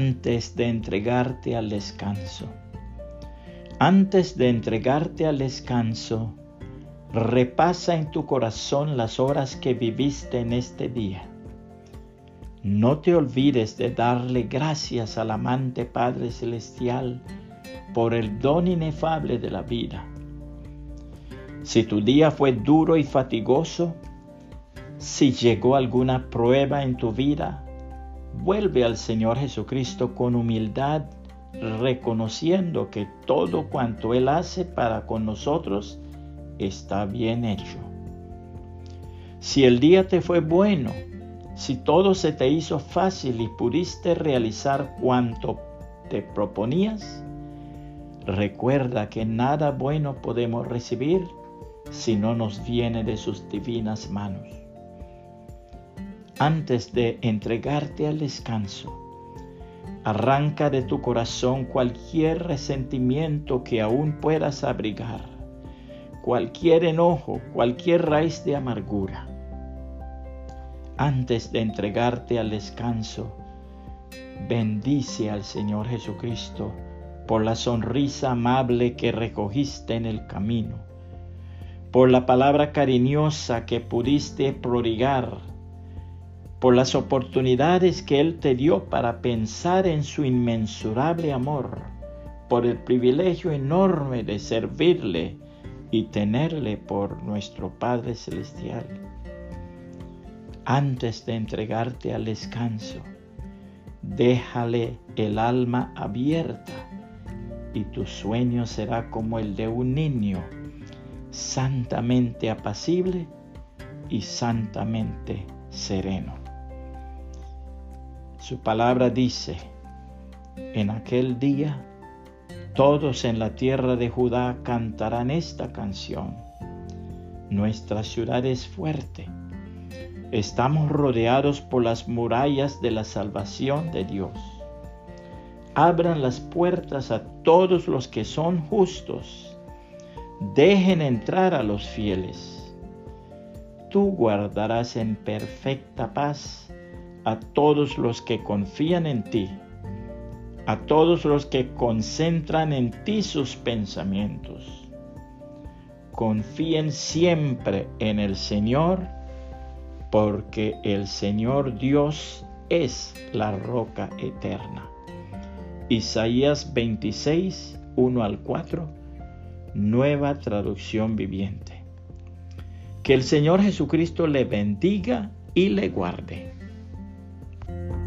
antes de entregarte al descanso. Antes de entregarte al descanso, repasa en tu corazón las horas que viviste en este día. No te olvides de darle gracias al amante Padre Celestial por el don inefable de la vida. Si tu día fue duro y fatigoso, si llegó alguna prueba en tu vida, vuelve al Señor Jesucristo con humildad, reconociendo que todo cuanto Él hace para con nosotros está bien hecho. Si el día te fue bueno, si todo se te hizo fácil y pudiste realizar cuanto te proponías, recuerda que nada bueno podemos recibir si no nos viene de sus divinas manos. Antes de entregarte al descanso, arranca de tu corazón cualquier resentimiento que aún puedas abrigar, cualquier enojo, cualquier raíz de amargura. Antes de entregarte al descanso, bendice al Señor Jesucristo por la sonrisa amable que recogiste en el camino, por la palabra cariñosa que pudiste prodigar, por las oportunidades que Él te dio para pensar en su inmensurable amor, por el privilegio enorme de servirle y tenerle por nuestro Padre Celestial. Antes de entregarte al descanso, déjale el alma abierta y tu sueño será como el de un niño, santamente apacible y santamente sereno. Su palabra dice, en aquel día todos en la tierra de Judá cantarán esta canción. Nuestra ciudad es fuerte. Estamos rodeados por las murallas de la salvación de Dios abran las puertas a todos los que son justos. Dejen entrar a los fieles. Tú guardarás en perfecta paz a todos los que confían en ti, a todos los que concentran en ti sus pensamientos. Confíen siempre en el Señor, porque el Señor Dios es la roca eterna. Isaías 26, 1 al 4, nueva traducción viviente. Que el Señor Jesucristo le bendiga y le guarde. Thank you.